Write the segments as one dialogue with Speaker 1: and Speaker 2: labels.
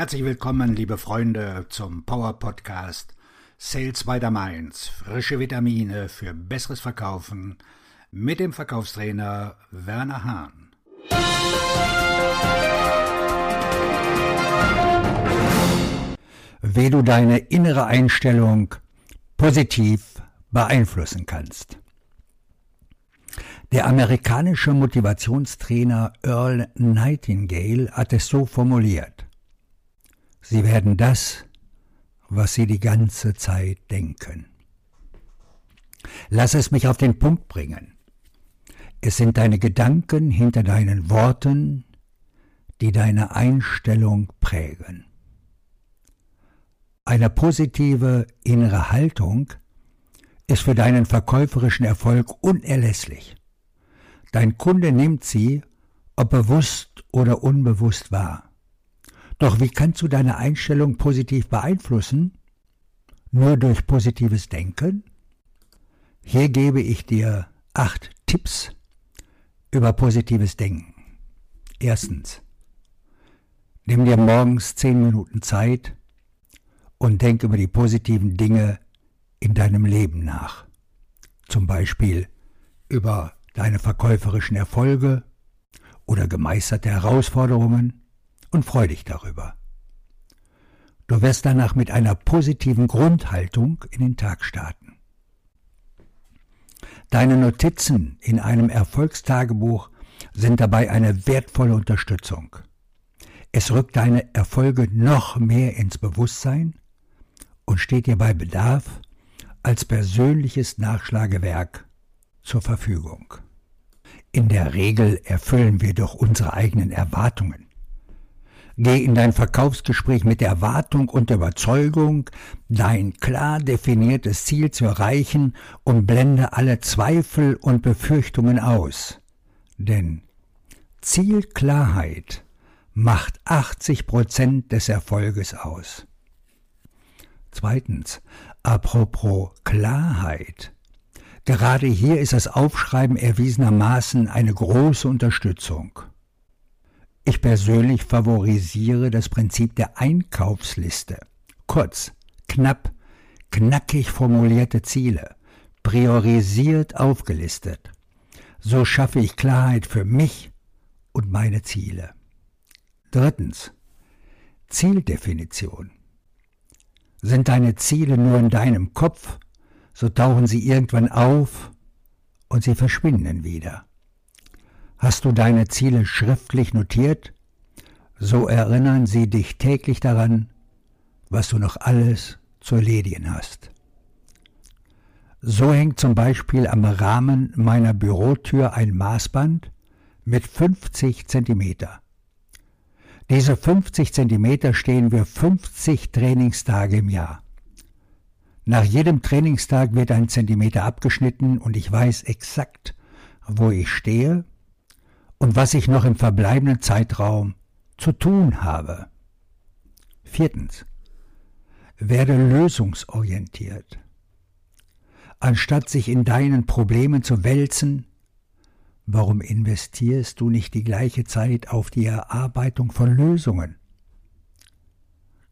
Speaker 1: Herzlich willkommen, liebe Freunde, zum Power Podcast Sales by the Mainz. Frische Vitamine für besseres Verkaufen mit dem Verkaufstrainer Werner Hahn. Wie du deine innere Einstellung positiv beeinflussen kannst. Der amerikanische Motivationstrainer Earl Nightingale hat es so formuliert. Sie werden das, was sie die ganze Zeit denken. Lass es mich auf den Punkt bringen. Es sind deine Gedanken hinter deinen Worten, die deine Einstellung prägen. Eine positive innere Haltung ist für deinen verkäuferischen Erfolg unerlässlich. Dein Kunde nimmt sie, ob bewusst oder unbewusst wahr. Doch wie kannst du deine Einstellung positiv beeinflussen? Nur durch positives Denken? Hier gebe ich dir acht Tipps über positives Denken. Erstens. Nimm dir morgens zehn Minuten Zeit und denk über die positiven Dinge in deinem Leben nach. Zum Beispiel über deine verkäuferischen Erfolge oder gemeisterte Herausforderungen und freu dich darüber. Du wirst danach mit einer positiven Grundhaltung in den Tag starten. Deine Notizen in einem Erfolgstagebuch sind dabei eine wertvolle Unterstützung. Es rückt deine Erfolge noch mehr ins Bewusstsein und steht dir bei Bedarf als persönliches Nachschlagewerk zur Verfügung. In der Regel erfüllen wir doch unsere eigenen Erwartungen. Geh in dein Verkaufsgespräch mit Erwartung und Überzeugung, dein klar definiertes Ziel zu erreichen und blende alle Zweifel und Befürchtungen aus. Denn Zielklarheit macht 80 Prozent des Erfolges aus. Zweitens, apropos Klarheit. Gerade hier ist das Aufschreiben erwiesenermaßen eine große Unterstützung. Ich persönlich favorisiere das Prinzip der Einkaufsliste. Kurz, knapp, knackig formulierte Ziele, priorisiert aufgelistet. So schaffe ich Klarheit für mich und meine Ziele. Drittens. Zieldefinition. Sind deine Ziele nur in deinem Kopf, so tauchen sie irgendwann auf und sie verschwinden wieder. Hast du deine Ziele schriftlich notiert, so erinnern sie dich täglich daran, was du noch alles zu erledigen hast. So hängt zum Beispiel am Rahmen meiner Bürotür ein Maßband mit 50 Zentimeter. Diese 50 Zentimeter stehen wir 50 Trainingstage im Jahr. Nach jedem Trainingstag wird ein Zentimeter abgeschnitten und ich weiß exakt, wo ich stehe und was ich noch im verbleibenden Zeitraum zu tun habe. Viertens. Werde lösungsorientiert. Anstatt sich in deinen Problemen zu wälzen, warum investierst du nicht die gleiche Zeit auf die Erarbeitung von Lösungen?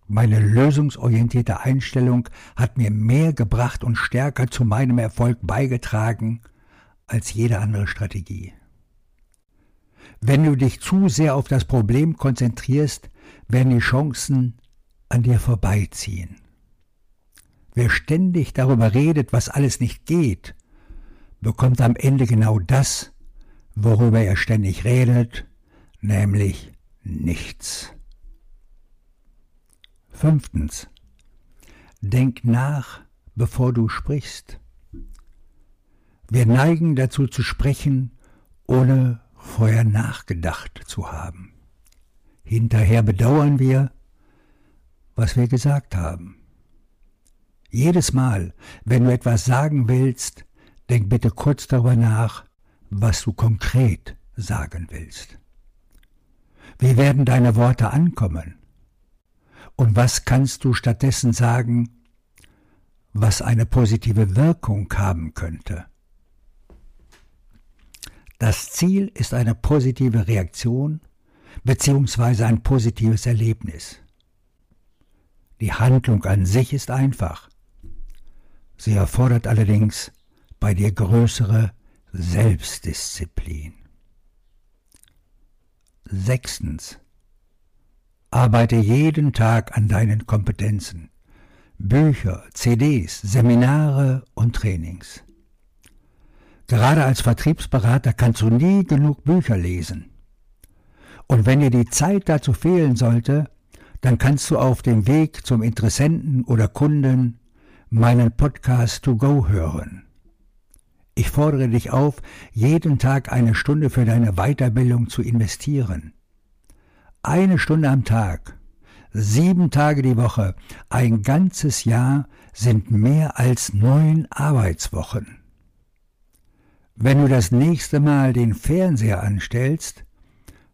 Speaker 1: Meine lösungsorientierte Einstellung hat mir mehr gebracht und stärker zu meinem Erfolg beigetragen als jede andere Strategie. Wenn du dich zu sehr auf das Problem konzentrierst, werden die Chancen an dir vorbeiziehen. Wer ständig darüber redet, was alles nicht geht, bekommt am Ende genau das, worüber er ständig redet, nämlich nichts. Fünftens. Denk nach, bevor du sprichst. Wir neigen dazu zu sprechen, ohne vorher nachgedacht zu haben. Hinterher bedauern wir, was wir gesagt haben. Jedes Mal, wenn du etwas sagen willst, denk bitte kurz darüber nach, was du konkret sagen willst. Wie werden deine Worte ankommen? Und was kannst du stattdessen sagen, was eine positive Wirkung haben könnte? Das Ziel ist eine positive Reaktion bzw. ein positives Erlebnis. Die Handlung an sich ist einfach. Sie erfordert allerdings bei dir größere Selbstdisziplin. Sechstens. Arbeite jeden Tag an deinen Kompetenzen. Bücher, CDs, Seminare und Trainings. Gerade als Vertriebsberater kannst du nie genug Bücher lesen. Und wenn dir die Zeit dazu fehlen sollte, dann kannst du auf dem Weg zum Interessenten oder Kunden meinen Podcast To Go hören. Ich fordere dich auf, jeden Tag eine Stunde für deine Weiterbildung zu investieren. Eine Stunde am Tag, sieben Tage die Woche, ein ganzes Jahr sind mehr als neun Arbeitswochen. Wenn du das nächste Mal den Fernseher anstellst,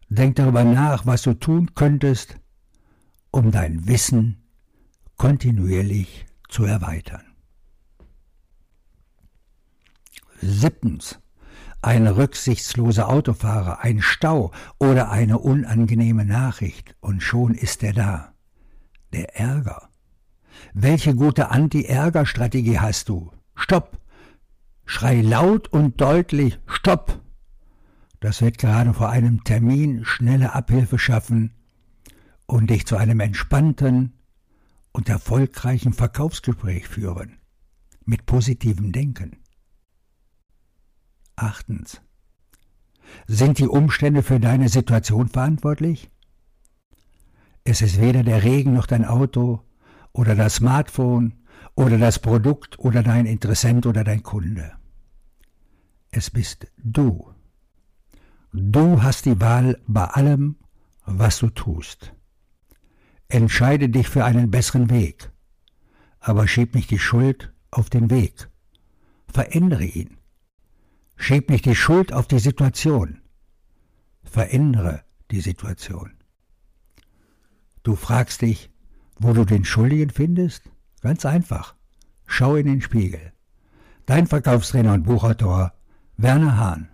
Speaker 1: denk darüber nach, was du tun könntest, um dein Wissen kontinuierlich zu erweitern. Siebtens. Ein rücksichtsloser Autofahrer, ein Stau oder eine unangenehme Nachricht und schon ist er da. Der Ärger. Welche gute Anti-Ärger-Strategie hast du? Stopp! Schrei laut und deutlich Stopp! Das wird gerade vor einem Termin schnelle Abhilfe schaffen und dich zu einem entspannten und erfolgreichen Verkaufsgespräch führen. Mit positivem Denken. Achtens. Sind die Umstände für deine Situation verantwortlich? Es ist weder der Regen noch dein Auto oder das Smartphone oder das Produkt oder dein Interessent oder dein Kunde. Es bist du. Du hast die Wahl bei allem, was du tust. Entscheide dich für einen besseren Weg, aber schieb nicht die Schuld auf den Weg. Verändere ihn. Schieb nicht die Schuld auf die Situation. Verändere die Situation. Du fragst dich, wo du den Schuldigen findest? Ganz einfach. Schau in den Spiegel. Dein Verkaufstrainer und Buchautor Werner Hahn.